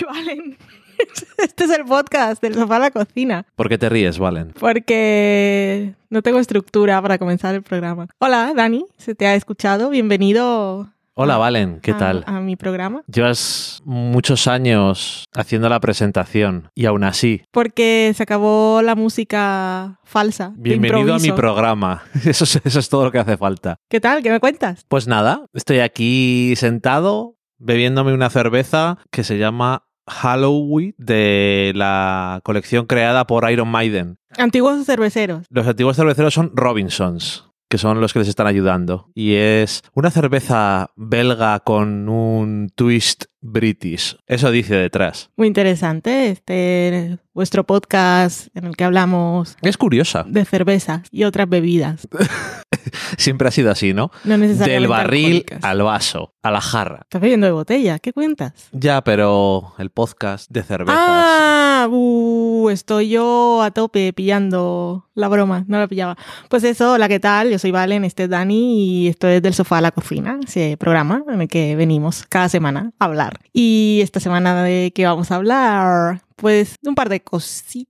Valen. Este es el podcast del sofá a la cocina. ¿Por qué te ríes, Valen? Porque no tengo estructura para comenzar el programa. Hola, Dani, se te ha escuchado. Bienvenido. Hola, Valen, ¿qué a- tal? A mi programa. Llevas muchos años haciendo la presentación y aún así, Porque se acabó la música falsa. bienvenido a mi programa. Eso es, eso es todo lo que hace falta. ¿Qué tal? ¿Qué me cuentas? Pues nada, estoy aquí sentado bebiéndome una cerveza que se llama Halloween de la colección creada por Iron Maiden. Antiguos cerveceros. Los antiguos cerveceros son Robinsons, que son los que les están ayudando. Y es una cerveza belga con un twist british. Eso dice detrás. Muy interesante. Este vuestro podcast en el que hablamos Es curiosa. de cerveza y otras bebidas. Siempre ha sido así, ¿no? No necesariamente Del barril alcohólicas. al vaso, a la jarra. Estás bebiendo de botella. ¿Qué cuentas? Ya, pero el podcast de cervezas. Ah, uh, estoy yo a tope pillando la broma, no la pillaba. Pues eso, hola, ¿qué tal? Yo soy Valen, este es Dani y esto es del sofá a la cocina, ese programa en el que venimos cada semana a hablar. Y esta semana de qué vamos a hablar, pues de un par de cositas.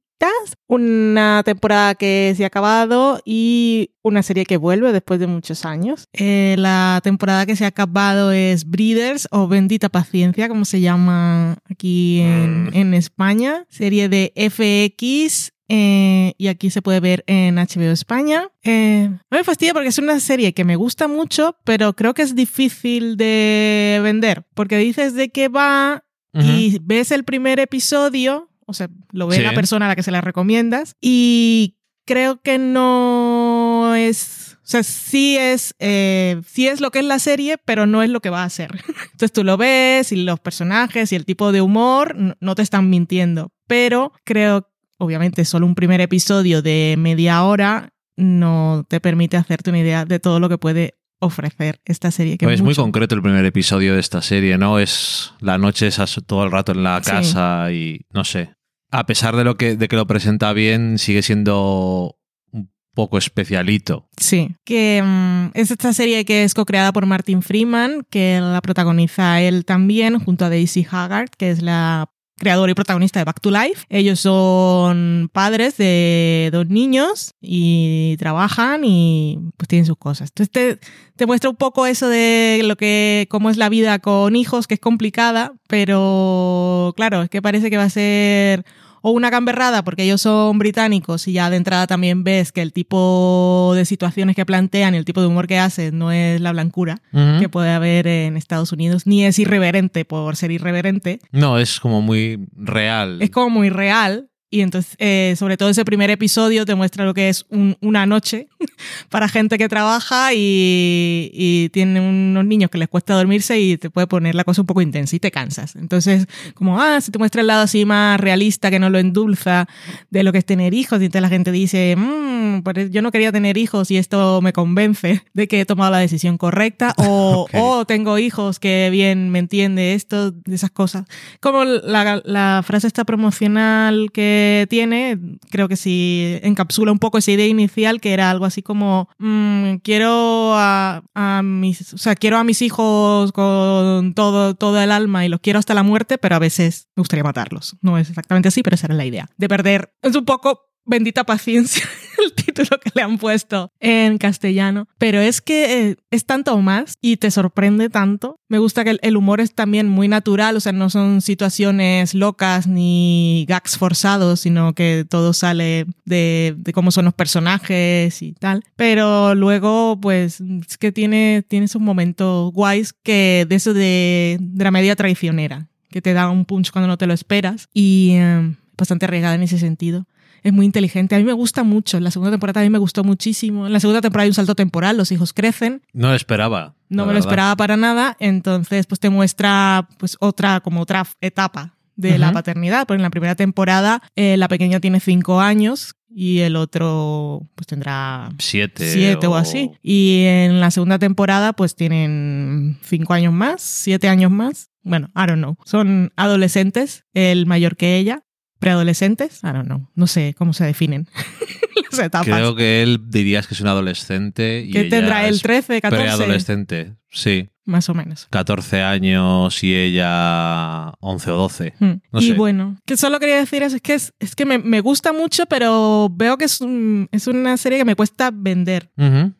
Una temporada que se ha acabado y una serie que vuelve después de muchos años. Eh, la temporada que se ha acabado es Breeders o Bendita Paciencia, como se llama aquí en, Mm. en España. Serie de FX. Eh, y aquí se puede ver en HBO España. Eh, no me fastidia porque es una serie que me gusta mucho, pero creo que es difícil de vender. Porque dices de qué va y ves el primer episodio, o sea, lo ve Sí. la persona a la que se la recomiendas, y creo que no es, o sea, sí es, eh, sí es lo que es la serie, pero no es lo que va a ser. Entonces tú lo ves y los personajes y el tipo de humor no te están mintiendo, pero creo, obviamente, solo un primer episodio de media hora no te permite hacerte una idea de todo lo que puede ofrecer esta serie. Que es muy concreto el primer episodio de esta serie, ¿no? Es la noche esas todo el rato en la Sí. casa y no sé. A pesar de lo que, de que lo presenta bien, sigue siendo un poco especialito. Sí, que mm, es esta serie que es co-creada por Martin Freeman, que la protagoniza él también, junto a Daisy Haggard, que es la creadora y protagonista de Back to Life. Ellos son padres de dos niños y trabajan y pues tienen sus cosas. Entonces te, te muestra un poco eso de lo que, cómo es la vida con hijos, que es complicada, pero claro, es que parece que va a ser o una gamberrada porque ellos son británicos y ya de entrada también ves que el tipo de situaciones que plantean y el tipo de humor que hacen no es la blancura que puede haber en Estados Unidos, ni es irreverente por ser irreverente, No, es como muy real. es como muy real. Y entonces, eh, sobre todo ese primer episodio te muestra lo que es un- una noche para gente que trabaja y, y tiene unos niños que les cuesta dormirse y te puede poner la cosa un poco intensa y te cansas. Entonces, como, ah, se te muestra el lado así más realista que no lo endulza de lo que es tener hijos. Y entonces la gente dice, mmm, pues yo no quería tener hijos y esto me convence de que he tomado la decisión correcta. O, Ok. o tengo hijos que bien me entiende esto, de esas cosas. Como la, la frase esta promocional que tiene, creo que sí encapsula un poco esa idea inicial que era algo así como mm, quiero a, a mis, o sea, quiero a mis hijos con todo, todo el alma y los quiero hasta la muerte, pero a veces me gustaría matarlos. No es exactamente así, pero esa era la idea. De perder, es un poco bendita paciencia el título que le han puesto en castellano. Pero es que eh, es tanto más y te sorprende tanto. Me gusta que el, humor es también muy natural, o sea, no son situaciones locas ni gags forzados, sino que todo sale de, cómo son los personajes y tal. Pero luego, pues, es que tiene, tiene sus momentos guays que de eso de, de la media traicionera, que te da un punch cuando no te lo esperas y eh, bastante arriesgada en ese sentido es muy inteligente. A mí me gusta mucho. La segunda temporada a mí me gustó muchísimo. En la segunda temporada hay un salto temporal, los hijos crecen. No lo esperaba. No me lo esperaba para nada. Entonces, pues te muestra pues otra, como otra etapa de la paternidad. Porque en la primera temporada eh, la pequeña tiene cinco años y el otro pues tendrá Siete. siete o así. Y en la segunda temporada pues tienen cinco años más, siete años más. Bueno, I don't know. Son adolescentes, el mayor que ella. Preadolescentes, I don't know. No sé cómo se definen las etapas. Creo que él dirías que es un adolescente. Y que tendrá es 13, 14. Preadolescente, sí. Más o menos. 14 años y ella 11 o 12. Mm. No y sé. bueno, que solo quería decir eso, es que, es, es que me, me gusta mucho, pero veo que es, un- es una serie que me cuesta vender.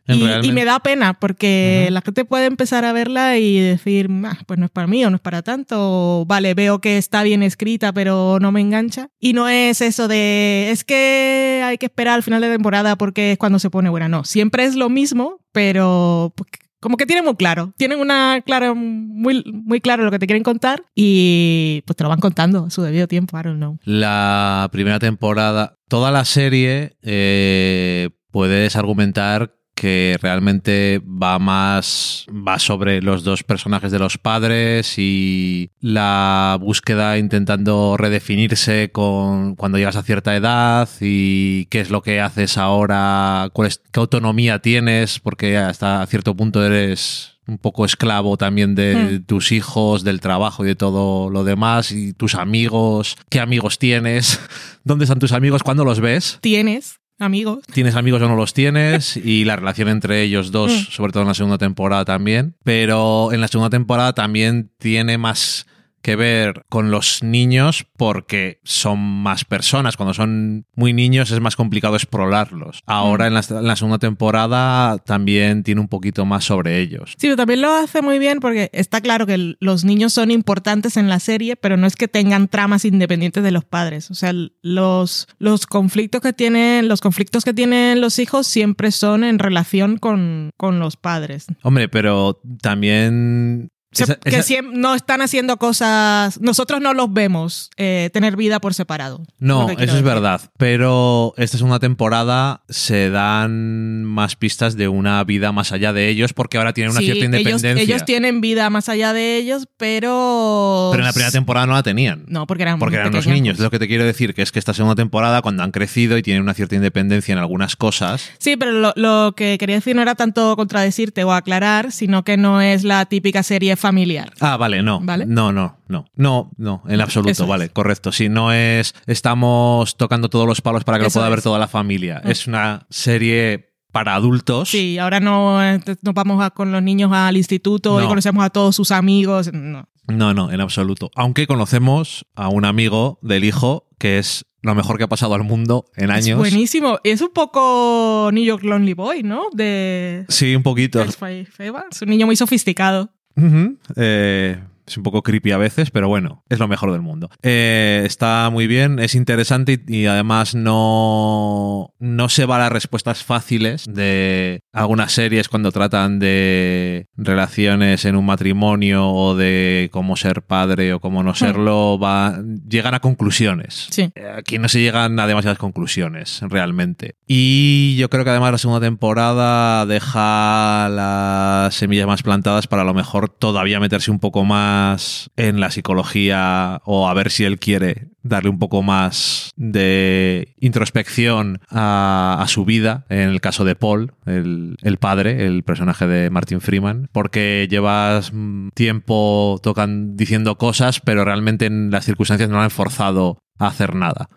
Y, me da pena porque la gente puede empezar a verla y decir, "Ah, pues no es para mí o no es para tanto, o vale, veo que está bien escrita pero no me engancha. Y no es eso de, es que hay que esperar al final de temporada porque es cuando se pone buena, no, siempre es lo mismo, pero pues, como que tienen muy claro, tienen una clara, muy, muy claro lo que te quieren contar y pues te lo van contando a su debido tiempo, I don't know. La primera temporada, toda la serie, eh, puedes argumentar que realmente va más, va sobre los dos personajes de los padres y la búsqueda intentando redefinirse con cuando llegas a cierta edad y qué es lo que haces ahora, cuál es, qué autonomía tienes, porque hasta cierto punto eres un poco esclavo también de Hmm. tus hijos, del trabajo y de todo lo demás, y tus amigos, qué amigos tienes, dónde están tus amigos, cuándo los ves, Tienes amigos. tienes amigos o no los tienes, y la relación entre ellos dos, Mm. sobre todo en la segunda temporada también, pero en la segunda temporada también tiene más que ver con los niños porque son más personas. Cuando son muy niños es más complicado explorarlos. Ahora Mm. en, la, en la segunda temporada también tiene un poquito más sobre ellos. Sí, pero también lo hace muy bien porque está claro que los niños son importantes en la serie, pero no es que tengan tramas independientes de los padres. O sea, los, los conflictos que tienen, los conflictos que tienen los hijos siempre son en relación con, con los padres. Hombre, pero también... Esa- que esa- no están haciendo cosas. Nosotros no los vemos eh, tener vida por separado. No, eso es verdad. Pero esta segunda temporada se dan más pistas de una vida más allá de ellos porque ahora tienen una Sí, cierta independencia. ellos tienen vida más allá de ellos, pero. Pero en la primera temporada no la tenían. No, porque eran Porque eran unos niños. Es lo que te quiero decir, que es que esta segunda temporada, cuando han crecido y tienen una cierta independencia en algunas cosas, Sí, pero lo, lo que quería decir no era tanto contradecirte o aclarar, sino que no es la típica serie familiar. Ah, vale, no. ¿Vale? No, no, no. No, no, en absoluto, Eso es. vale, correcto. Si no es estamos tocando todos los palos para que lo pueda ver es. toda la familia. Mm. Es una serie para adultos. Sí, ahora no eh, nos vamos a- con los niños al instituto y No. conocemos a todos sus amigos. No. No, no, en absoluto. Aunque conocemos a un amigo del hijo que es lo mejor que ha pasado al mundo en Es años. buenísimo. Es un poco New York Lonely Boy, ¿no? De Sí, un poquito. Es un niño muy sofisticado. Ujú. Eh, es un poco creepy a veces, pero bueno, es lo mejor del mundo. Eh, está muy bien, es interesante y, y además no, no se va a las respuestas fáciles de algunas series cuando tratan de relaciones en un matrimonio o de cómo ser padre o cómo no serlo, va, llegan a conclusiones. Sí. Aquí no se llegan a demasiadas conclusiones, realmente. Y yo creo que además la segunda temporada deja las semillas más plantadas para a lo mejor todavía meterse un poco más en la psicología o a ver si él quiere darle un poco más de introspección a, a su vida, en el caso de Paul, el, el padre, el personaje de Martin Freeman, porque llevas mm, tiempo tocan, diciendo cosas, pero realmente en las circunstancias no lo han forzado a hacer nada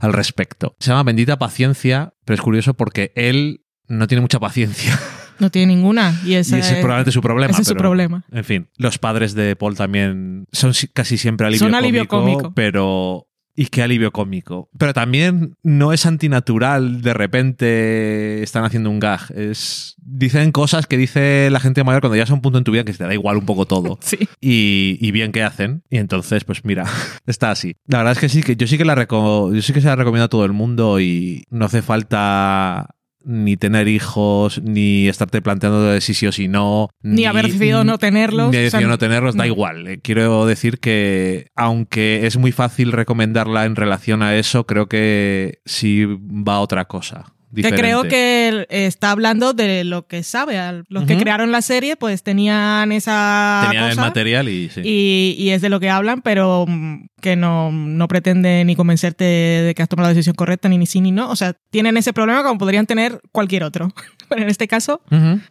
al respecto. Se llama Bendita Paciencia, pero es curioso porque él no tiene mucha paciencia. No tiene ninguna. Y, Y ese, ese es probablemente su problema. ese es su pero, problema. En fin, los padres de Paul también son si- casi siempre alivio, Son alivio cómico, cómico. pero... Y qué alivio cómico. Pero también no es antinatural, de repente están haciendo un gag. Es, dicen cosas que dice la gente mayor cuando ya a un punto en tu vida que te da igual un poco todo. Sí. y, y bien que hacen. Y entonces, pues mira, está así. La verdad es que sí, que yo sí que la reco- yo sí que se la recomiendo a todo el mundo y no hace falta ni tener hijos, ni estarte planteando de si sí o si no. Ni haber decidido no tenerlos, Ni o sea, decidido no tenerlos, da no. igual. Eh, Quiero decir que, aunque es muy fácil recomendarla en relación a eso, creo que sí va a otra cosa. Que diferente. creo que él está hablando de lo que sabe. Los que crearon la serie, pues tenían esa Tenían el cosa material y sí. y, y es de lo que hablan, pero mm, que no, no pretende ni convencerte de que has tomado la decisión correcta, ni ni sí ni no. O sea, tienen ese problema como podrían tener cualquier otro. Pero en este caso,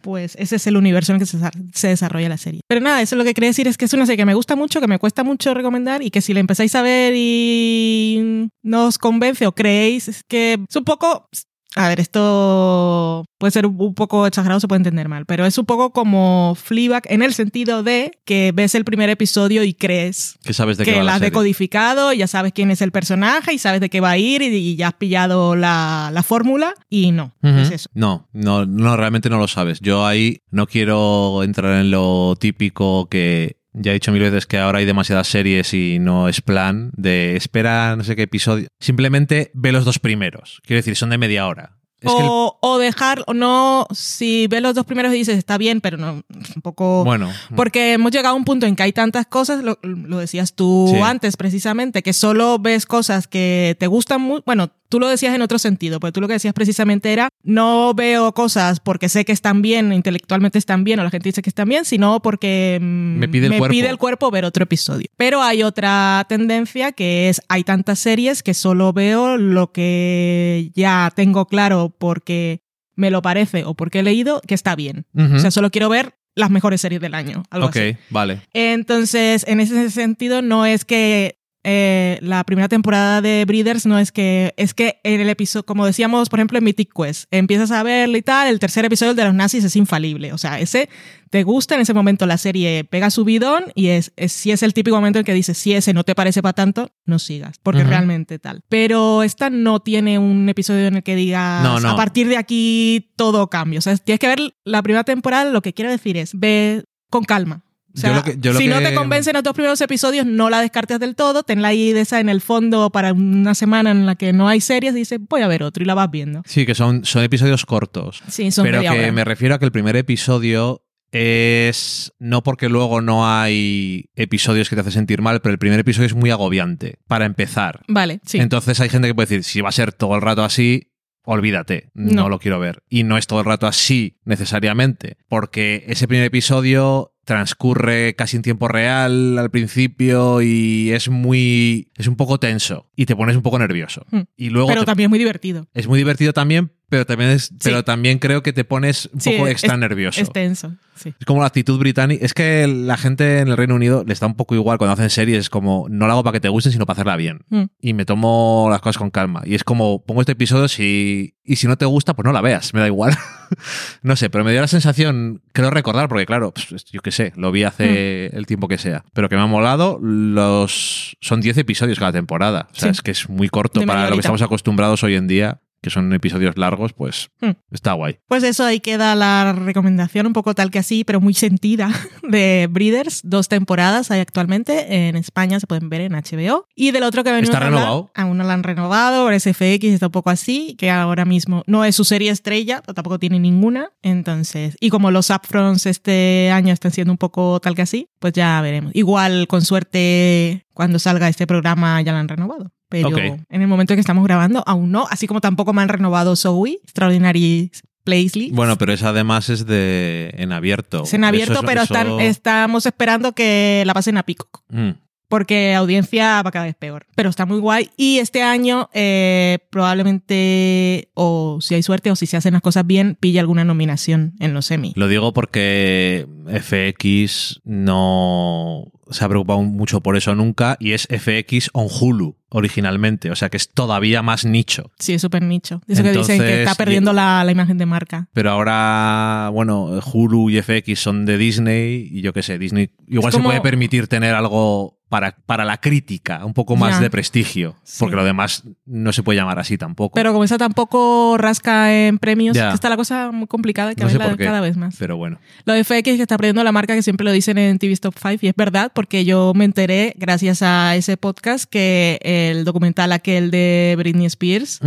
pues ese es el universo en el que se, se desarrolla la serie. Pero nada, eso es lo que quería decir es que es una serie que me gusta mucho, que me cuesta mucho recomendar y que si la empezáis a ver y no os convence o creéis, es que es un poco a ver, esto puede ser un poco exagerado, se puede entender mal, pero es un poco como Fleabag en el sentido de que ves el primer episodio y crees Que sabes de qué que la has serie. decodificado, ya sabes quién es el personaje y sabes de qué va a ir y, y ya has pillado la, la fórmula y no, es eso. No, no, no, realmente no lo sabes. Yo ahí no quiero entrar en lo típico que ya he dicho mil veces que ahora hay demasiadas series y no es plan de espera no sé qué episodio. Simplemente ve los dos primeros. Quiero decir, son de media hora. Es que el- o, o dejar, o no, si ves los dos primeros y dices está bien, pero no, es un poco... bueno, Porque hemos llegado a un punto en que hay tantas cosas, lo, lo decías tú Sí. antes precisamente, que solo ves cosas que te gustan mucho. Bueno, tú lo decías en otro sentido, pero tú lo que decías precisamente era, no veo cosas porque sé que están bien, intelectualmente están bien, o la gente dice que están bien, sino porque mm, Me pide el cuerpo. pide el cuerpo ver otro episodio. Pero hay otra tendencia que es, hay tantas series que solo veo lo que ya tengo claro porque me lo parece o porque he leído que está bien. O sea, solo quiero ver las mejores series del año. Algo ok, así. vale. Entonces, en ese sentido, no es que eh, la primera temporada de Breeders no es que es que en el episodio, como decíamos, por ejemplo, en Mythic Quest, empiezas a verlo y tal, el tercer episodio el de los nazis es infalible. O sea, ese te gusta en ese momento la serie, pega su bidón y es, es si es el típico momento en que dices, si ese no te parece para tanto, no sigas, porque realmente tal. Pero esta no tiene un episodio en el que digas, No, no. a partir de aquí todo cambia. O sea, tienes que ver la primera temporada, lo que quiero decir es, ve con calma. O sea, Yo lo que- yo lo si no te convencen los dos primeros episodios, no la descartes del todo, tenla ahí de esa en el fondo para una semana en la que no hay series y dices, voy a ver otro y la vas viendo. Sí, que son, son episodios cortos. Sí, son pero que hora. me refiero a que el primer episodio es no porque luego no hay episodios que te hacen sentir mal, pero el primer episodio es muy agobiante para empezar. Vale, sí. Entonces hay gente que puede decir, si va a ser todo el rato así, olvídate, no. No. lo quiero ver. Y no es todo el rato así necesariamente, porque ese primer episodio transcurre casi en tiempo real al principio y es muy es un poco tenso y te pones un poco nervioso. Mm. Y luego Pero te- también es muy divertido. es muy divertido también, pero también es pero también creo que te pones un Sí, poco es- extra nervioso. Es tenso, sí. Es como la actitud británica. Es que la gente en el Reino Unido le está un poco igual cuando hacen series. Es como, no la hago para que te gusten, sino para hacerla bien. Mm. Y me tomo las cosas con calma. Y es como, pongo este episodio si, y si no te gusta, pues no la veas. Me da igual. no sé, pero me dio la sensación, creo recordar, porque claro, pues, yo qué sé, lo vi hace Mm. el tiempo que sea. Pero que me ha molado. Los, son 10 episodios cada temporada. O sea, Sí. es que es muy corto De para lo que estamos acostumbrados hoy en día, que son episodios largos, pues Mm. está guay. Pues eso, ahí queda la recomendación, un poco tal que así, pero muy sentida, de Breeders. Dos temporadas hay actualmente. En España se pueden ver en HBO. Y del otro que venimos ¿Está a hablar, renovado? Aún no lo han renovado. Por SFX está un poco así, que ahora mismo no es su serie estrella, pero tampoco tiene ninguna. Entonces, y como los upfronts este año están siendo un poco tal que así, pues ya veremos. Igual, con suerte, cuando salga este programa ya lo han renovado. Pero en el momento en que estamos grabando, aún no. Así como tampoco me han renovado Zoe, Extraordinary Placely. Bueno, pero esa además es de en abierto. Es en abierto, Eso pero eso- están, estamos esperando que la pasen a Peacock. Mm. Porque audiencia va cada vez peor. Pero está muy guay. Y este año, eh, probablemente, o si hay suerte, o si se hacen las cosas bien, pilla alguna nominación en los Emmy. Lo digo porque FX no se ha preocupado mucho por eso nunca y es FX on Hulu originalmente, o sea que es todavía más nicho. Sí, es súper nicho. Eso que dicen que está perdiendo y- la, la imagen de marca. Pero ahora, bueno, Hulu y FX son de Disney y yo qué sé, Disney igual Es se como- puede permitir tener algo para, para la crítica, un poco más Ya. de prestigio, Sí. porque lo demás no se puede llamar así tampoco. Pero como esa tampoco rasca en premios, Ya. que está la cosa muy complicada y No sé por qué. cada vez más. Pero bueno. Lo de FX que está perdiendo la marca, que siempre lo dicen en TV Top 5, y es verdad, porque yo me enteré, gracias a ese podcast, que el documental aquel de Britney Spears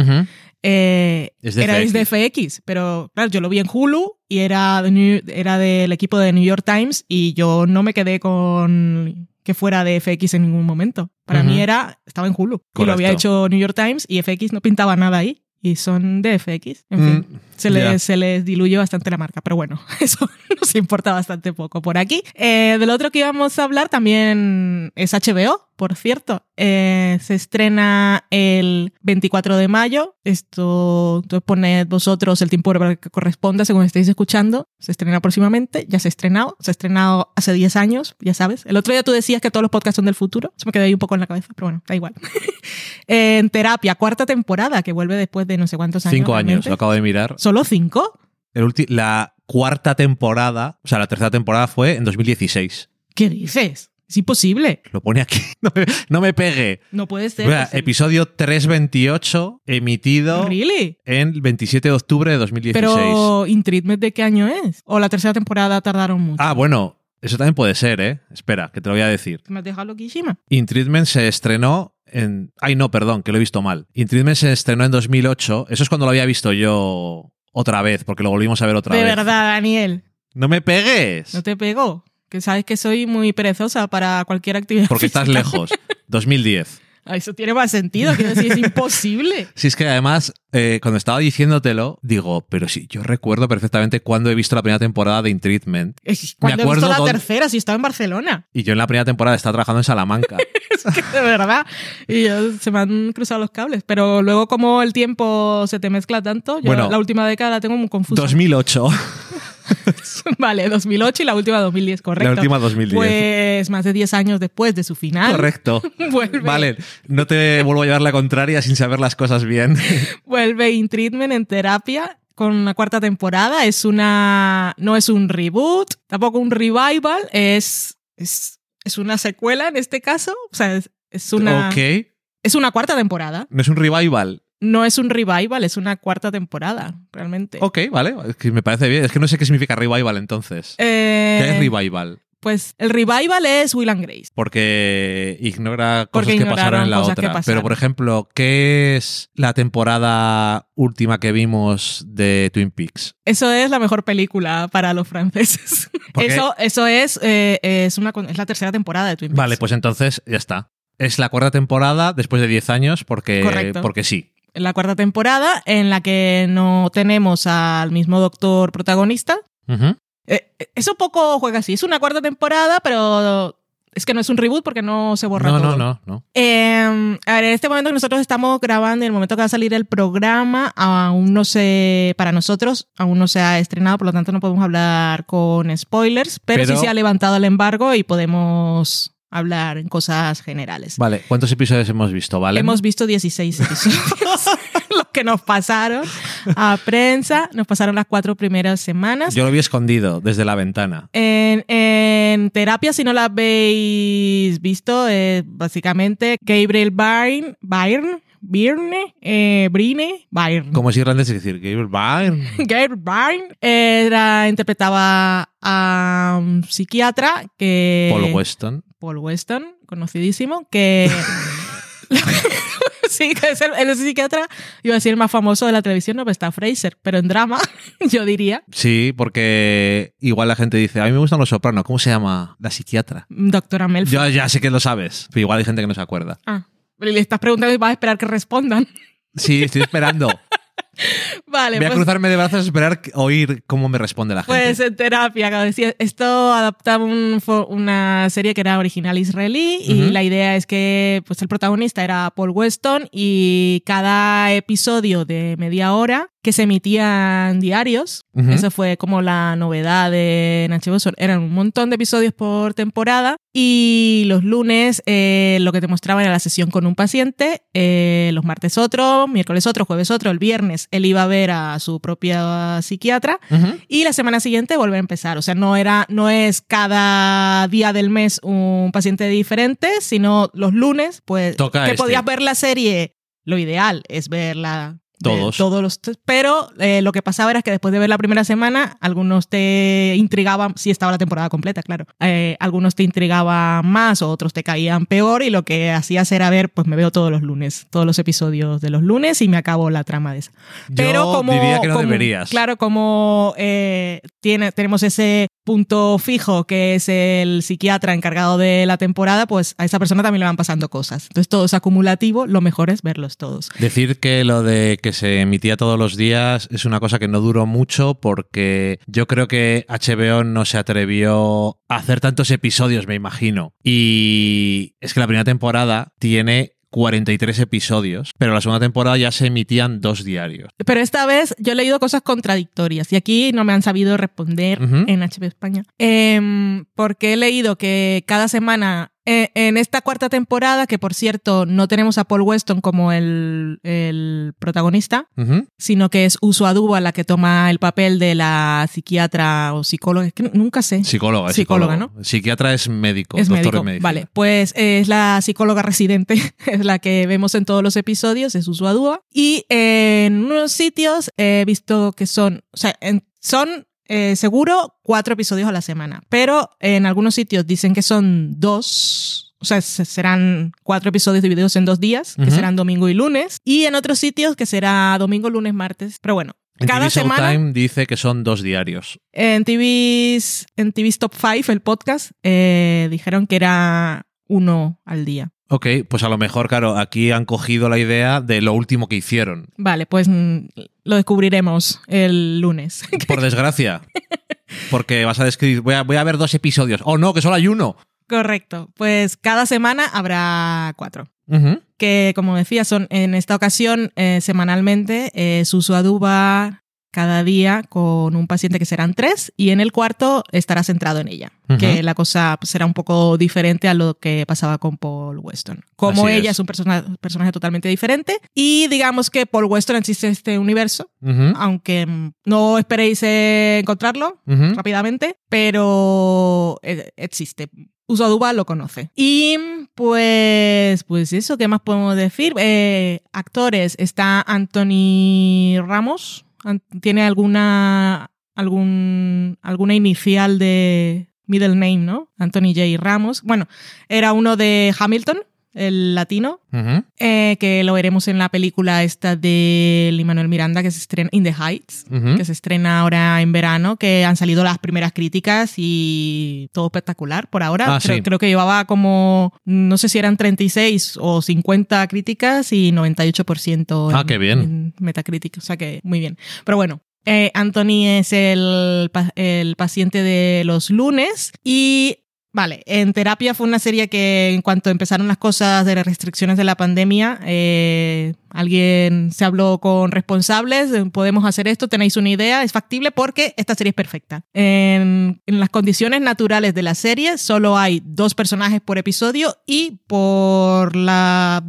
eh, Es era FX. de FX. Pero claro, yo lo vi en Hulu y era, de New- era del equipo de New York Times y yo no me quedé con que fuera de FX en ningún momento. Para Ujú. mí era, estaba en Hulu. Y lo había Correcto. hecho New York Times y FX no pintaba nada ahí. Y son de FX. En fin. Mm, Se les, se les diluye bastante la marca, pero bueno, eso nos importa bastante poco por aquí. Eh, del otro que íbamos a hablar también es HBO, por cierto. Eh, se estrena el 24 de mayo. Esto, entonces poned vosotros el tiempo que corresponda según estéis escuchando. Se estrena próximamente. Ya se ha estrenado. Se ha estrenado hace 10 años, ya sabes. El otro día tú decías que todos los podcasts son del futuro. Se me quedó ahí un poco en la cabeza, pero bueno, da igual. en terapia, cuarta temporada, que vuelve después de no sé cuántos años. Cinco años, realmente. lo acabo de mirar. ¿Solo cinco? El la cuarta temporada, o sea, la tercera temporada fue en 2016. ¿Qué dices? Es imposible. Lo pone aquí. No me, no me pegue. No puede ser. Mira, el- episodio 328, emitido ¿Really? en 27 de octubre de 2016. Pero ¿In Treatment de qué año es? ¿O la tercera temporada tardaron mucho? Ah, bueno, eso también puede ser, ¿eh? Espera, que te lo voy a decir. ¿Me has dejado loquísima? In Treatment se estrenó en... Ay, no, perdón, que lo he visto mal. In Treatment se estrenó en 2008. Eso es cuando lo había visto yo otra vez, porque lo volvimos a ver otra de vez. verdad, Daniel. No me pegues. No te pegó. Que sabes que soy muy perezosa para cualquier actividad. Porque estás física. lejos. 2010. Ah, Eso tiene más sentido. Quiero decir, es imposible. Si es que además, eh, cuando estaba diciéndotelo, digo, pero sí, yo recuerdo perfectamente cuando he visto la primera temporada de In Treatment. Es Cuando he visto la dónde- tercera, si estaba en Barcelona. Y yo en la primera temporada estaba trabajando en Salamanca. Es que de verdad. Y yo- se me han cruzado los cables. Pero luego, como el tiempo se te mezcla tanto, yo Bueno. la última década la tengo muy confusa. 2008. vale, 2008 y la última 2010, correcto. La última 2010. Pues más de 10 años después de su final. Correcto. Vuelve. Vale, no te vuelvo a llevar la contraria sin saber las cosas bien. Vuelve In Treatment en terapia con una cuarta temporada. Es una. No es un reboot, tampoco un revival, es. Es, es una secuela en este caso. O sea, es, es una. ok. Es una cuarta temporada. No es un revival. No es un revival, es una cuarta temporada, realmente. Ok, vale. Es que me parece bien. Es que no sé qué significa revival entonces. Eh, ¿Qué es revival? Pues el revival es Will and Grace. Porque ignora cosas Porque que pasaron en la otra. Pero, por ejemplo, ¿qué es la temporada última que vimos de Twin Peaks? Eso es la mejor película para los franceses. Eso, eso es, eh, es, una, es la tercera temporada de Twin Peaks. Vale, pues entonces ya está. Es la cuarta temporada después de 10 años porque, Correcto. porque sí. La cuarta temporada en la que no tenemos al mismo doctor protagonista. Ujú. Eh, eh, eso poco juega así. Es una cuarta temporada, pero es que no es un reboot porque no se borra No, todo. no, no, no. Eh, a ver, en este momento que nosotros estamos grabando, en el momento que va a salir el programa, aún no se, para nosotros, aún no se ha estrenado, por lo tanto no podemos hablar con spoilers, pero, Pero- sí se ha levantado el embargo y podemos hablar en cosas generales. Vale, ¿cuántos episodios hemos visto? ¿Vale? Hemos visto 16 episodios. Los que nos pasaron a prensa, nos pasaron las cuatro primeras semanas. Yo lo vi escondido desde la ventana. En, en terapia, si no la habéis visto, es básicamente Gabriel Byrne, Byrne, Byrne, eh, Brine, Byrne. Como es irlandés, es decir, Gabriel Byrne. Gabriel Byrne era, interpretaba a un psiquiatra que... Paul Weston. Paul Weston, conocidísimo, que... sí, que es el, el psiquiatra, iba a decir el más famoso de la televisión, no, pero está Fraser, pero en drama, yo diría, Sí, porque igual la gente dice, a mí me gustan los sopranos. ¿Cómo se llama? La psiquiatra. doctora Melfi. Yo ya sé que lo sabes, pero igual hay gente que no se acuerda. Ah, pero le estás preguntando y vas a esperar que respondan. Sí, estoy esperando. Vale, Voy a pues, cruzarme de brazos a esperar oír cómo me responde la gente. pues en terapia, como decía, esto adaptaba un una serie que era original israelí y Ujú. la idea es que pues el protagonista era Paul Weston y cada episodio de media hora que se emitían diarios, Ujú. eso fue como la novedad de HBO, eran un montón de episodios por temporada y los lunes eh, lo que te mostraban era la sesión con un paciente, eh, los martes otro, miércoles otro, jueves otro, el viernes él iba a ver a su propia psiquiatra y la semana siguiente volver a empezar. O sea, no, era, no es cada día del mes un paciente diferente, sino los lunes, pues Toca que este. podías ver la serie. Lo ideal es verla. Todos. todos los pero eh, lo que pasaba era que después de ver la primera semana algunos te intrigaban si estaba la temporada completa claro Eh, algunos te intrigaban más otros te caían peor y lo que hacías era ver pues me veo todos los lunes todos los episodios de los lunes y me acabo la trama de esa pero como diría que no como- deberías. claro como eh, tiene tenemos ese punto fijo que es el psiquiatra encargado de la temporada pues a esa persona también le van pasando cosas entonces todo es acumulativo lo mejor es verlos todos Decir que lo de que se emitía todos los días es una cosa que no duró mucho porque yo creo que HBO no se atrevió a hacer tantos episodios, me imagino. Y es que la primera temporada tiene 43 episodios, pero la segunda temporada ya se emitían dos diarios. Pero esta vez yo he leído cosas contradictorias y aquí no me han sabido responder en HBO España. Em, porque he leído que cada semana, eh, en esta cuarta temporada, que por cierto no tenemos a Paul Weston como el, el protagonista, sino que es Uso Aduba la que toma el papel de la psiquiatra o psicóloga, es que nunca sé. Psicóloga, es Psicóloga, psicólogo. Psiquiatra es médico, Es doctor médico. Vale, pues es la psicóloga residente, es la que vemos en todos los episodios, es Uso Adúa. Y en unos sitios he visto que son, o sea, en- son eh, seguro cuatro episodios a la semana, pero en algunos sitios dicen que son dos. O sea, se- serán cuatro episodios divididos en dos días, que serán domingo y lunes. Y en otros sitios que será domingo, lunes, martes. Pero bueno, En cada TV semana Showtime dice que son dos diarios. en TV's, en TV's Top 5, el podcast, eh, dijeron que era uno al día. Ok, pues a lo mejor, claro, aquí han cogido la idea de lo último que hicieron. Vale, pues mm, lo descubriremos el lunes. Por desgracia. Porque vas a describir, voy a, voy a ver dos episodios. Oh, no, que solo hay uno. Correcto. Pues cada semana habrá cuatro. Que, como decía, son en esta ocasión eh, semanalmente. Eh, Susu Aduba cada día con un paciente que serán tres y en el cuarto estará centrado en ella. Ujú. Que la cosa pues, será un poco diferente a lo que pasaba con Paul Weston. Como Así ella es. es, un persona- personaje totalmente diferente y digamos que Paul Weston existe en este universo, Ujú. aunque mm, no esperéis encontrarlo, Ujú. rápidamente, pero eh, existe. Usoduba lo conoce. Y pues, pues eso, ¿qué más podemos decir? Eh, actores, está Anthony Ramos. ¿Tiene alguna, algún, alguna inicial de middle name, no? Anthony J. Ramos. Bueno, era uno de Hamilton, el latino, eh, que lo veremos en la película esta de Lin-Manuel Miranda que se estrena In the Heights, que se estrena ahora en verano, que han salido las primeras críticas y todo espectacular por ahora. Ah, creo, sí. creo que llevaba como, no sé si eran 36 o 50 críticas y 98% en, Ah, qué bien. en Metacritic, o sea que muy bien. Pero bueno. eh, Anthony es el, el paciente de los lunes y Vale, en terapia fue una serie que en cuanto empezaron las cosas de las restricciones de la pandemia, eh, alguien se habló con responsables, eh, podemos hacer esto, tenéis una idea, es factible porque esta serie es perfecta. En, en las condiciones naturales de la serie solo hay dos personajes por episodio y por la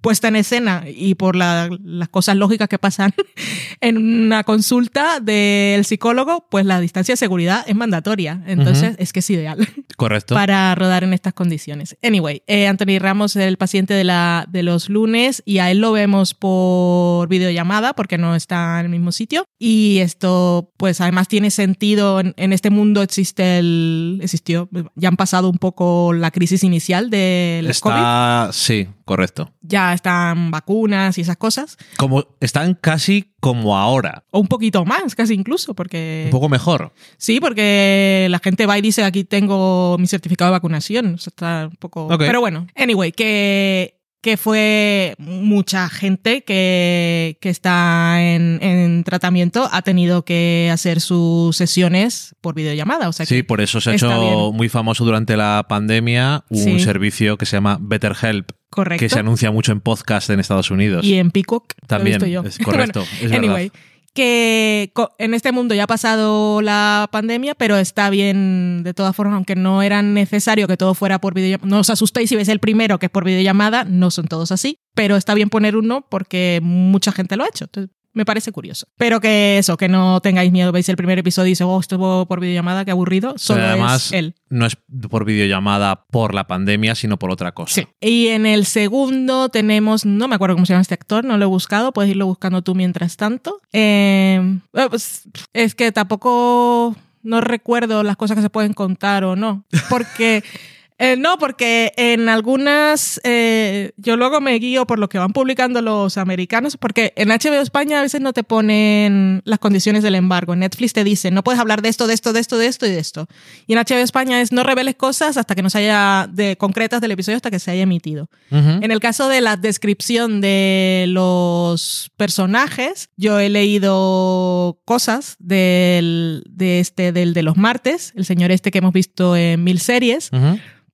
puesta en escena y por la- las cosas lógicas que pasan en una consulta del psicólogo, pues la distancia de seguridad es mandatoria. Entonces es que es ideal Correcto. para rodar en estas condiciones. Anyway, eh, Anthony Ramos es el paciente de, la, de los lunes y a él lo vemos por videollamada porque no está en el mismo sitio. Y esto, pues además tiene sentido. En, en este mundo existe el. existió. Ya han pasado un poco la crisis inicial del COVID. Está, sí, correcto. Ya están vacunas y esas cosas. Como están casi como ahora, O un poquito más, casi incluso, porque. un poco mejor. Sí, porque la gente va y dice aquí tengo mi certificado de vacunación. O sea, está un poco. Pero bueno, anyway, que, que fue mucha gente que, que está en, en tratamiento ha tenido que hacer sus sesiones por videollamada. O sea que Sí, por eso se ha hecho bien. muy famoso durante la pandemia un Sí. servicio que se llama BetterHelp, correcto. que se anuncia mucho en podcast en Estados Unidos. Y en Peacock lo he También, visto yo. es correcto, Bueno, es verdad. anyway, que en este mundo ya ha pasado la pandemia, pero está bien de todas formas, aunque no era necesario que todo fuera por videollamada. No os asustéis si veis el primero que es por videollamada, no son todos así, pero está bien poner uno porque mucha gente lo ha hecho. Me parece curioso. Pero que eso, que no tengáis miedo, veis el primer episodio y dices, oh, estuvo por videollamada, qué aburrido. Solo además, es él. no es por videollamada por la pandemia, sino por otra cosa. Sí. Y en el segundo tenemos, no me acuerdo cómo se llama este actor, no lo he buscado, puedes irlo buscando tú mientras tanto. Eh, bueno, pues, es que tampoco no recuerdo las cosas que se pueden contar o no, porque Eh, no, porque en algunas, eh, yo luego me guío por lo que van publicando los americanos, porque en HBO España a veces no te ponen las condiciones del embargo. En Netflix te dice, no puedes hablar de esto, de esto, de esto, de esto y de esto. Y en HBO España es no reveles cosas hasta que no se haya, de concretas del episodio hasta que se haya emitido. En el caso de la descripción de los personajes, yo he leído cosas del, de este, del de los martes, el señor este que hemos visto en mil series.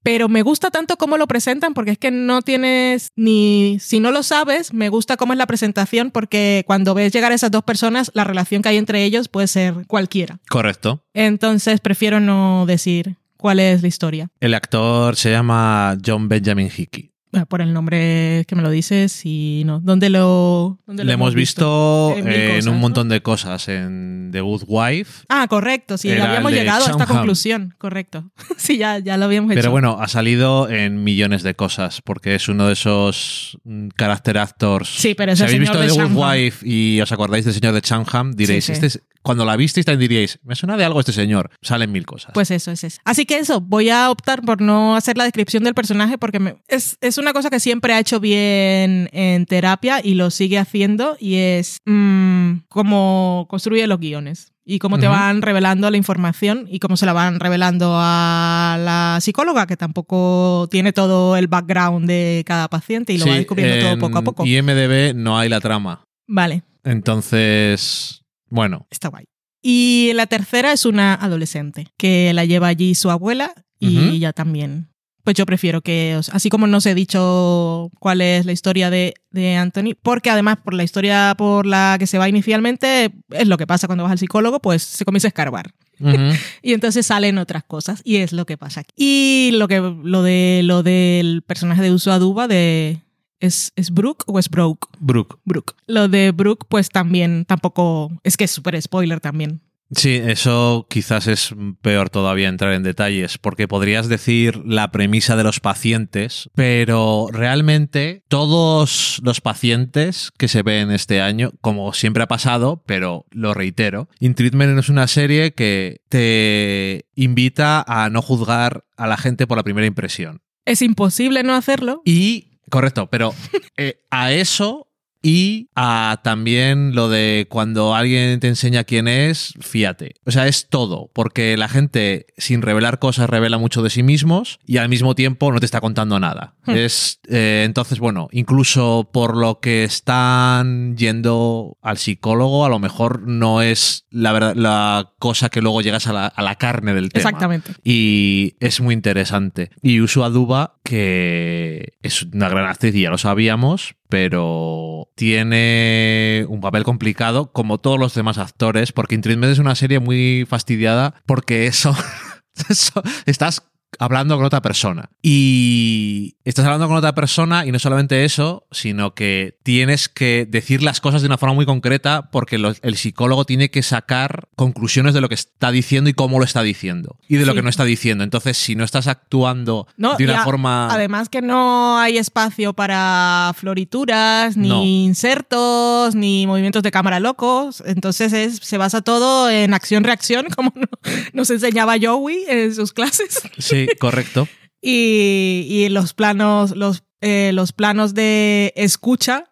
Pero me gusta tanto cómo lo presentan porque es que no tienes ni, si no lo sabes, me gusta cómo es la presentación porque cuando ves llegar a esas dos personas, la relación que hay entre ellos puede ser cualquiera. Correcto. Entonces prefiero no decir cuál es la historia. El actor se llama John Benjamin Hickey. Ah, Por el nombre que me lo dices y no. ¿Dónde lo, dónde Le hemos visto, En un ¿no? montón de cosas. En The Good Wife. Ah, correcto, sí, ya habíamos llegado a esta conclusión, correcto. sí, ya, ya lo habíamos hecho. Pero bueno, ha salido en millones de cosas, porque es uno de esos mm, character actors. Sí, pero es si el habéis visto The Good. Wife y os acordáis del señor de Chanham, diréis, Sí, sí. Este es- cuando la visteis también diríais, me suena de algo este señor. Salen mil cosas. Pues eso, es eso. Así que eso, voy a optar por no hacer la descripción del personaje porque me- es, es una cosa que siempre ha hecho bien en terapia y lo sigue haciendo y es mm, cómo construye los guiones y cómo te van revelando la información y cómo se la van revelando a la psicóloga que tampoco tiene todo el background de cada paciente y lo va descubriendo todo poco a poco. IMDB no hay la trama. Vale, Entonces, bueno, está guay. Y la tercera es una adolescente que la lleva allí su abuela y Ujú. ella también. Pues yo prefiero que, así como no os he dicho cuál es la historia de, de Anthony, porque además por la historia por la que se va inicialmente, es lo que pasa cuando vas al psicólogo, pues se comienza a escarbar. Y entonces salen otras cosas. Y es lo que pasa aquí. Y lo que lo de lo del personaje de Uso Aduba de. ¿Es, ¿Es Brooke o es Broke? Brooke. Brooke. Lo de Brooke, pues también tampoco. Es que es súper spoiler también. Sí, eso quizás es peor todavía entrar en detalles, porque podrías decir la premisa de los pacientes, pero realmente todos los pacientes que se ven este año, como siempre ha pasado, pero lo reitero, In Treatment es una serie que te invita a no juzgar a la gente por la primera impresión. Es imposible no hacerlo. Y, correcto, pero eh, a eso y a también lo de cuando alguien te enseña quién es, fíjate. O sea, es todo, porque la gente sin revelar cosas revela mucho de sí mismos y al mismo tiempo no te está contando nada. Hmm. Es eh, entonces, bueno, incluso por lo que están yendo al psicólogo, a lo mejor no es la, verdad, la cosa que luego llegas a la, a la carne del tema. Exactamente. Y es muy interesante. Y Usu Aduba, que es una gran actriz, y ya lo sabíamos, pero tiene un papel complicado como todos los demás actores, porque In Treatment es una serie muy fastidiada porque eso, eso estás hablando con otra persona. Y estás hablando con otra persona y no solamente eso, sino que tienes que decir las cosas de una forma muy concreta porque lo- el psicólogo tiene que sacar conclusiones de lo que está diciendo y cómo lo está diciendo y de lo que no está diciendo. Entonces, si no estás actuando No, de una a- forma... Además que no hay espacio para florituras, ni No. insertos, ni movimientos de cámara locos. Entonces es, se basa todo en acción-reacción, como no- nos enseñaba Joey en sus clases. Sí, correcto. Y, y los planos, los, eh, los planos de escucha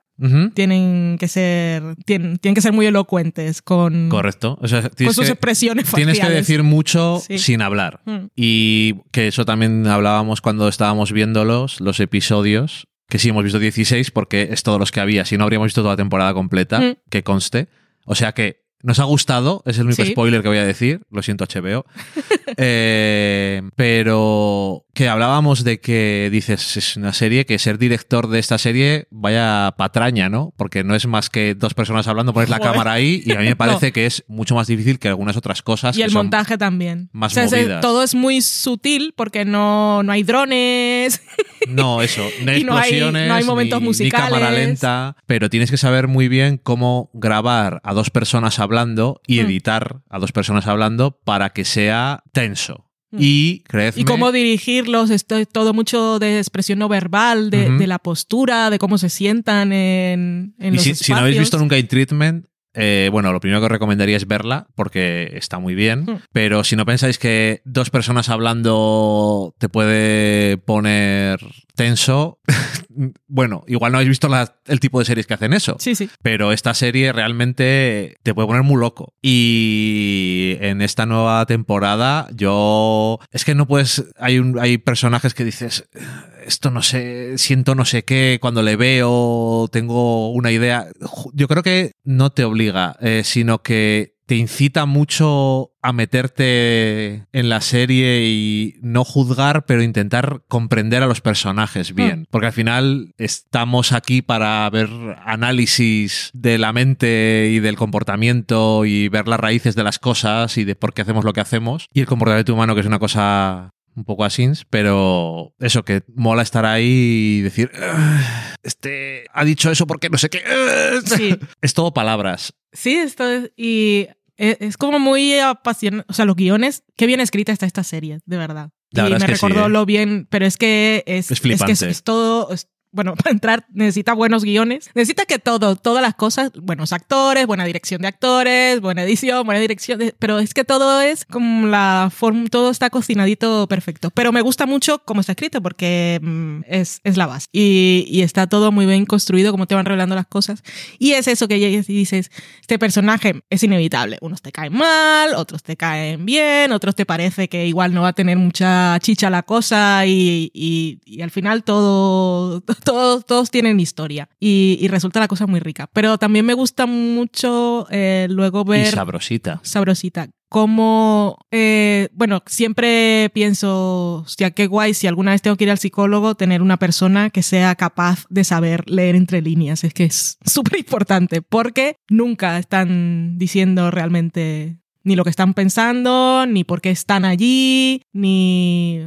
tienen que ser, tienen, tienen que ser muy elocuentes con, Correcto. O sea, con sus que- expresiones Tienes que decir mucho Sí. sin hablar. Mm. Y que eso también hablábamos cuando estábamos viéndolos, los episodios, que sí hemos visto 16 porque es todos los que había, si no habríamos visto toda la temporada completa, Mm. que conste. O sea que nos ha gustado, es el único Sí. spoiler que voy a decir, lo siento HBO. Eh, pero que hablábamos de que dices, es una serie, que ser director de esta serie vaya patraña, ¿no? Porque no es más que dos personas hablando, pones la cámara ahí y a mí me parece No. que es mucho más difícil que algunas otras cosas. Y el montaje también. más O sea, todo es muy sutil porque no, no hay drones. No, eso, no hay Y no hay- explosiones, no hay momentos ni, ni musicales. cámara lenta, pero tienes que saber muy bien cómo grabar a dos personas hablando y Mm. editar a dos personas hablando para que sea tenso. Mm. Y creedme, Y cómo dirigirlos, esto es todo mucho de expresión no verbal, de la postura, de cómo se sientan en, en y los si, espacios. si no habéis visto nunca In Treatment, eh, bueno, lo primero que os recomendaría es verla porque está muy bien. Mm. Pero si no pensáis que dos personas hablando te puede poner tenso, bueno, igual no habéis visto la- el tipo de series que hacen eso. Sí, sí. Pero esta serie realmente te puede poner muy loco. Y en esta nueva temporada, yo. Es que no puedes. Hay, un, hay personajes que dices. Esto no sé, siento no sé qué, cuando le veo tengo una idea. Yo creo que no te obliga, eh, sino que te incita mucho a meterte en la serie y no juzgar, pero intentar comprender a los personajes bien. Porque al final estamos aquí para ver análisis de la mente y del comportamiento y ver las raíces de las cosas y de por qué hacemos lo que hacemos. Y el comportamiento humano, que es una cosa un poco así, pero eso que mola estar ahí y decir, "Ah, este ha dicho eso porque no sé qué. Ah". Sí. Es todo palabras. Sí, esto es, y es, es como muy apasionante. O sea, los guiones, qué bien escrita está esta serie, de verdad. La y verdad me es que sí, recordó ¿eh? lo bien, pero es que es, Es flipante. que es, es todo. es- bueno, para entrar necesita buenos guiones. Necesita que todo, todas las cosas, buenos actores, buena dirección de actores, buena edición, buena dirección. de- pero es que todo es como la forma, todo está cocinadito perfecto. Pero me gusta mucho cómo está escrito porque mm, es, es la base. Y, y está todo muy bien construido, como te van revelando las cosas. Y es eso que dices, este personaje es inevitable. Unos te caen mal, otros te caen bien, otros te parece que igual no va a tener mucha chicha la cosa y, y- y al final todo, todos, todos tienen historia y, y resulta la cosa muy rica. Pero también me gusta mucho eh, luego Y ver sabrosita. sabrosita. Como, eh, bueno, siempre pienso, hostia, qué guay si alguna vez tengo que ir al psicólogo, tener una persona que sea capaz de saber leer entre líneas. Es que es súper importante porque nunca están diciendo realmente ni lo que están pensando, ni por qué están allí, ni...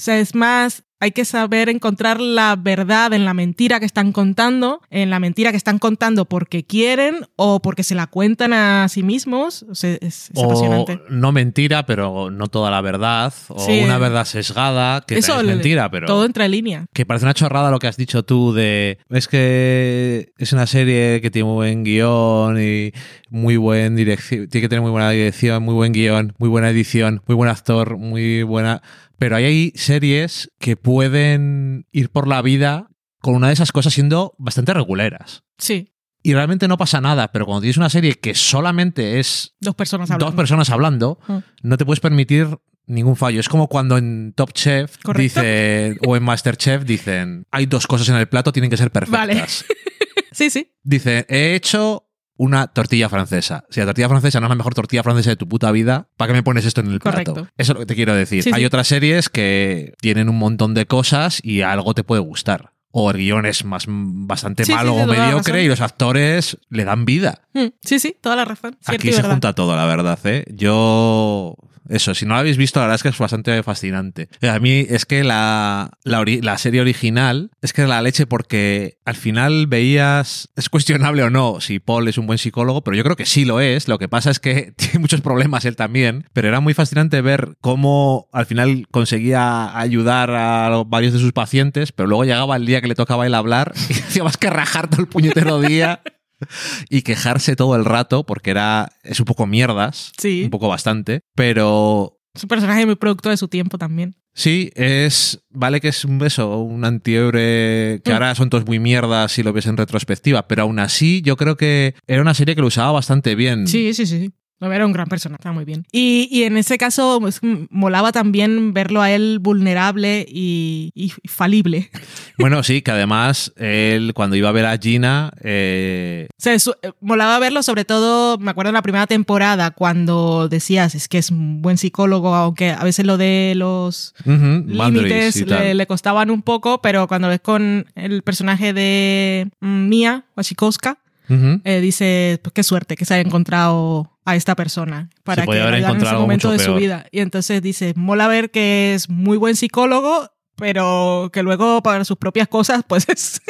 O sea, es más, hay que saber encontrar la verdad en la mentira que están contando, en la mentira que están contando porque quieren o porque se la cuentan a sí mismos. O sea, es, es o apasionante. no mentira, pero no toda la verdad. O Sí. una verdad sesgada, que Eso, es mentira, pero. Todo entre línea. Que parece una chorrada lo que has dicho tú de. Es que es una serie que tiene muy buen guion y muy buen dirección. Tiene que tener muy buena dirección, muy buen guion, muy buena edición, muy buen actor, muy buena. Pero hay series que pueden ir por la vida con una de esas cosas siendo bastante reguleras. Sí, Y realmente no pasa nada, pero cuando tienes una serie que solamente es dos personas hablando. dos personas hablando, Mm. no te puedes permitir ningún fallo. Es como cuando en Top Chef Correcto. dice o en Masterchef dicen hay dos cosas en el plato, tienen que ser perfectas. Vale. Sí, sí. Dice, he hecho una tortilla francesa. Si la tortilla francesa no es la mejor tortilla francesa de tu puta vida, ¿para qué me pones esto en el plato? Correcto. Eso es lo que te quiero decir. Sí, Hay sí. otras series que tienen un montón de cosas y algo te puede gustar. O el guion es más, bastante Sí, malo sí, o mediocre y los actores le dan vida. Mm, Sí, sí, toda la razón. Cierto Aquí se verdad. junta todo, la verdad, ¿eh? Yo. Eso, si no lo habéis visto, la verdad es que es bastante fascinante. A mí es que la, la, la serie original es que era la leche porque al final veías. Es cuestionable o no si Paul es un buen psicólogo, pero yo creo que sí lo es. Lo que pasa es que tiene muchos problemas él también. Pero era muy fascinante ver cómo al final conseguía ayudar a varios de sus pacientes, pero luego llegaba el día que le tocaba él hablar y hacía más que rajar todo el puñetero día y quejarse todo el rato porque era es un poco mierdas, Sí. un poco bastante, pero Es un personaje muy producto de su tiempo también. sí es vale que es un beso, un antihéroe que Mm. ahora son todos muy mierdas si lo ves en retrospectiva, pero aún así yo creo que era una serie que lo usaba bastante bien. Sí, sí, sí. No, Era un gran personaje, estaba muy bien. Y, y en ese caso, pues, molaba también verlo a él vulnerable y, y falible. Bueno, sí, que además él cuando iba a ver a Gina eh, su- eh, molaba verlo, sobre todo, me acuerdo en la primera temporada, cuando decías, es que es un buen psicólogo, aunque a veces lo de los límites le, le costaban un poco, pero cuando ves con el personaje de mm, Mia Wasikowska, Ujú. eh, dice, pues qué suerte que se haya encontrado a esta persona para que le en ese momento de su vida. Y entonces dice, mola ver que es muy buen psicólogo, pero que luego para sus propias cosas, pues es,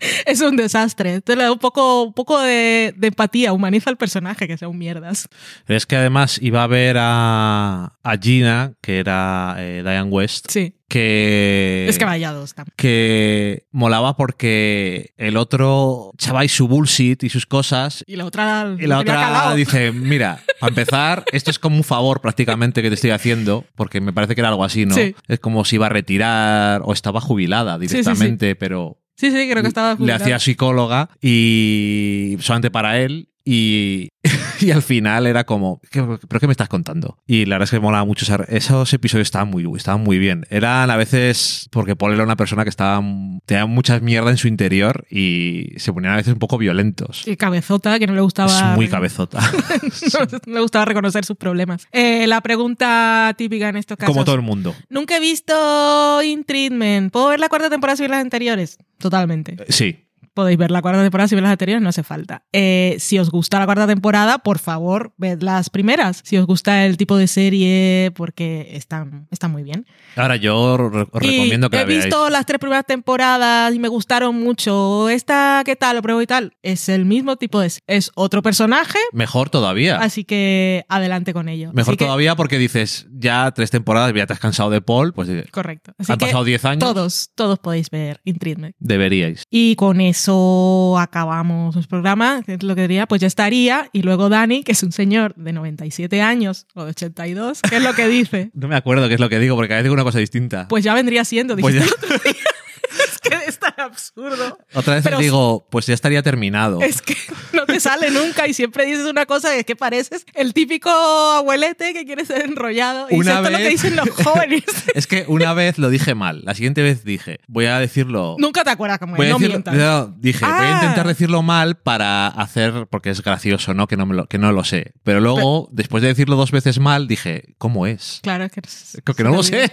es un desastre. Entonces le da un poco, un poco de, de empatía, humaniza al personaje, que sea un mierdas. Es que además iba a ver a, a Gina, que era eh, Diane West, Sí. que... Es que vaya dos también. que molaba porque el otro ahí su bullshit y sus cosas Y la otra. y la otra calado. dice, mira, para empezar, esto es como un favor prácticamente que te estoy haciendo, porque me parece que era algo así, ¿no? Sí. Es como si iba a retirar o estaba jubilada sí, sí. directamente, pero Sí, sí, creo que estaba. le jubilada. hacía psicóloga y solamente para él y, y al final era como, ¿qué, ¿pero qué me estás contando? Y la verdad es que me molaba mucho. esa- esos episodios estaban muy, estaban muy bien. Eran a veces, porque Paul era una persona que estaba, tenía mucha mierda en su interior y se ponían a veces un poco violentos. Y cabezota, que no le gustaba. Es muy cabezota. no le gustaba reconocer sus problemas. Eh, la pregunta típica en estos casos. Como todo el mundo. Nunca he visto In Treatment. ¿Puedo ver la cuarta temporada ver las anteriores? Totalmente. Sí. Podéis ver la cuarta temporada si ver las anteriores, no hace falta. Eh, si os gusta la cuarta temporada, por favor, ved las primeras. Si os gusta el tipo de serie, porque están, están muy bien. Ahora yo re- os recomiendo que he la veáis. visto las tres primeras temporadas y me gustaron mucho. Esta, ¿qué tal? Lo pruebo y tal. Es el mismo tipo de... Es otro personaje, Mejor todavía. así que adelante con ello. Mejor que- todavía porque dices, ya tres temporadas, ya te has cansado de Paul, pues eh, Correcto. Así han que pasado 10 años. todos, todos podéis ver In Treatment. Deberíais. Y con eso acabamos el programa, que es lo que diría, pues ya estaría. Y luego Dani, que es un señor de 97 años o de 82, ¿qué es lo que dice? No me acuerdo qué es lo que digo, porque cada vez digo una cosa distinta. Pues ya vendría siendo, Pues ya- el otro día. Es que es tan absurdo. Otra vez Pero- digo, pues ya estaría terminado. Es que no te sale nunca y siempre dices una cosa que es que pareces el típico abuelete que quiere ser enrollado. Y Una es lo que vez- dicen los jóvenes. Es que una vez lo dije mal. La siguiente vez dije, voy a decirlo. nunca te acuerdas cómo es, no decirlo- mientas. no, dije, voy a Ah. intentar decirlo mal para hacer, porque es gracioso, ¿no? Que no, me lo, que no lo sé. Pero luego, después de decirlo dos veces mal, dije, ¿cómo es? Claro, es que, Que no lo sé.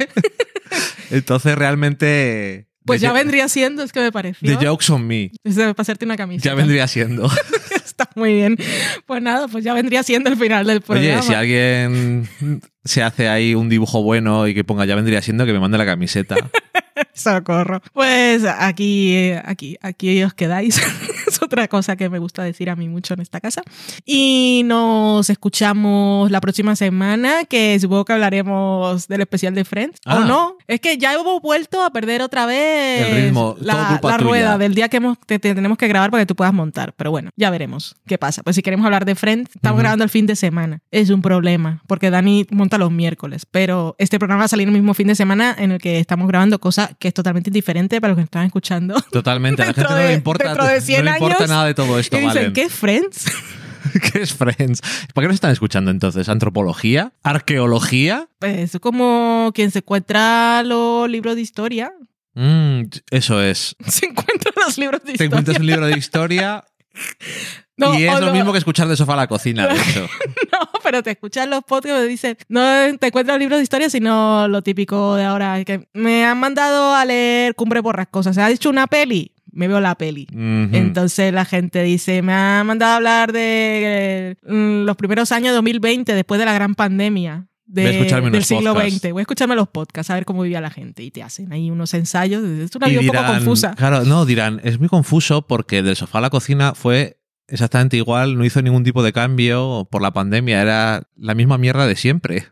Entonces realmente... Pues ya vendría siendo, es que me pareció. The joke's on me. Es de- para hacerte una camiseta. Ya vendría siendo. Está muy bien. Pues nada, pues ya vendría siendo el final del programa. Oye, si alguien se hace ahí un dibujo bueno y que ponga ya vendría siendo que me mande la camiseta. Socorro. Pues aquí, aquí, aquí os quedáis. es otra cosa que me gusta decir a mí mucho en esta casa. Y nos escuchamos la próxima semana, que supongo que hablaremos del especial de Friends. Ah. ¿O no? Es que ya hemos vuelto a perder otra vez El ritmo, la, la rueda del día que hemos, te, te tenemos que grabar para que tú puedas montar. Pero bueno, ya veremos qué pasa. Pues si queremos hablar de Friends, estamos Ujú. grabando el fin de semana. Es un problema, porque Dani monta los miércoles. Pero este programa va a salir el mismo fin de semana en el que estamos grabando, cosa que es totalmente diferente para los que están escuchando. Totalmente. A la gente no de- le importa, dentro de 100 no le importa años, nada de todo esto, y dicen, Valen. ¿qué es Friends? ¿Qué es Friends? ¿Por qué nos están escuchando entonces? ¿Antropología? ¿Arqueología? Pues es como quien se encuentra los libros de historia. Mm, eso es. Se encuentra los libros de Te historia. encuentras un libro de historia No, y es lo no- mismo que escuchar de sofá a la cocina, de hecho. No, pero te escuchas los podcasts y dicen, no te encuentras libros de historia, sino lo típico de ahora, que me han mandado a leer Cumbre Borrascosa. ¿Se ha dicho una peli? Me veo la peli. Entonces la gente dice, me ha mandado a hablar de mm, los primeros años 2020, después de la gran pandemia. de- del siglo podcasts. XX. Voy a escucharme los podcasts, a ver cómo vivía la gente. Y te hacen ahí unos ensayos. Es una vida un poco confusa. Claro, no, dirán, es muy confuso porque del sofá a la cocina fue exactamente igual, no hizo ningún tipo de cambio por la pandemia, era la misma mierda de siempre.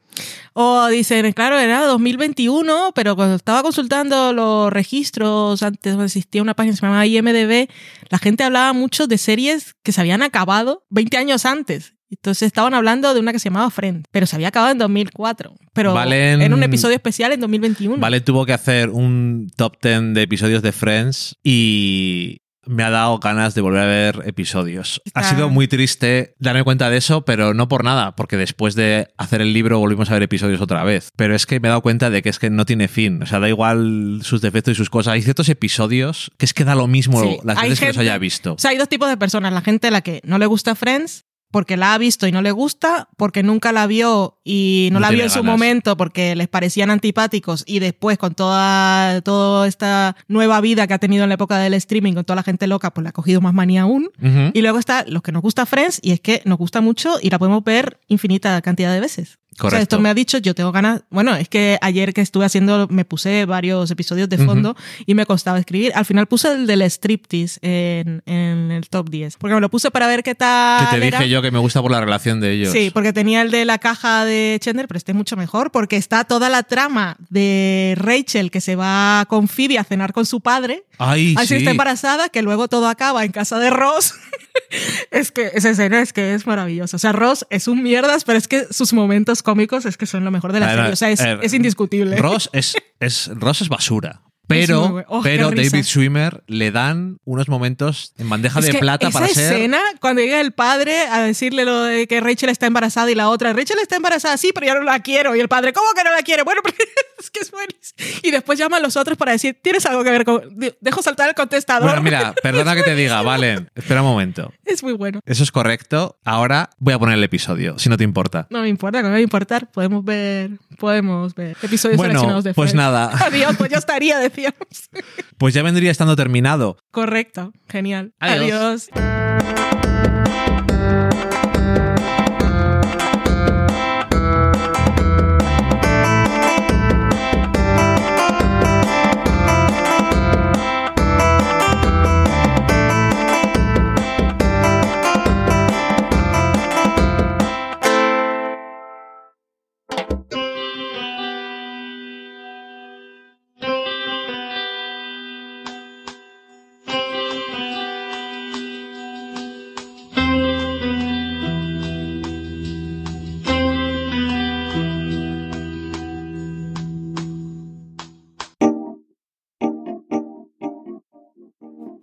O dicen, claro, era 2021, pero cuando estaba consultando los registros, antes existía una página que se llamaba IMDB, la gente hablaba mucho de series que se habían acabado 20 años antes. Entonces estaban hablando de una que se llamaba Friend, pero se había acabado en 2004. Pero Valen- en un episodio especial en 2021. Vale, tuvo que hacer un top 10 de episodios de Friends y me ha dado ganas de volver a ver episodios. Ha sido muy triste darme cuenta de eso, pero no por nada, porque después de hacer el libro volvimos a ver episodios otra vez. Pero es que me he dado cuenta de que es que no tiene fin. O sea, da igual sus defectos y sus cosas. Hay ciertos episodios que es que da lo mismo Sí, las veces que los gente- haya visto. O sea, hay dos tipos de personas. La gente a la que no le gusta Friends porque la ha visto y no le gusta, porque nunca la vio y no, No la vio en su momento porque les parecían antipáticos y después con toda, toda esta nueva vida que ha tenido en la época del streaming, con toda la gente loca, pues le ha cogido más manía aún. Y luego está los que nos gusta Friends y es que nos gusta mucho y la podemos ver infinita cantidad de veces. O sea, esto me ha dicho, yo tengo ganas. Bueno, es que ayer que estuve haciendo, me puse varios episodios de fondo y me costaba escribir. Al final puse el del striptease en, en, el top 10. Porque me lo puse para ver qué tal. Que te dije yo que me gusta por la relación de ellos. Sí, porque tenía el de la caja de Chandler, pero este es mucho mejor porque está toda la trama de Rachel que se va con Phoebe a cenar con su padre. Ay, Así está embarazada, que luego todo acaba en casa de Ross. es que esa escena es que es maravillosa. O sea, Ross es un mierdas, pero es que sus momentos cómicos es que son lo mejor de la serie. O sea, es, es indiscutible. Ross es, es, Ross es basura. Pero, oh, pero David Schwimmer le dan unos momentos en bandeja de plata para ser. Esa escena, cuando llega el padre a decirle lo de que Rachel está embarazada y la otra, Rachel está embarazada, sí, pero yo no la quiero. Y el padre, ¿cómo que no la quiere? Bueno, es que es buenísimo. Y después llaman los otros para decir, ¿tienes algo que ver con.? Dejo saltar el contestador. Bueno, mira, perdona que te diga, vale, espera un momento. Es muy bueno. Eso es correcto. Ahora voy a poner el episodio, si no te importa. No me importa, no me va a importar. Podemos ver, podemos ver episodios bueno, seleccionados de Pues nada. Adiós, pues yo estaría, decíamos. Pues ya vendría estando terminado. Correcto, genial. Adiós.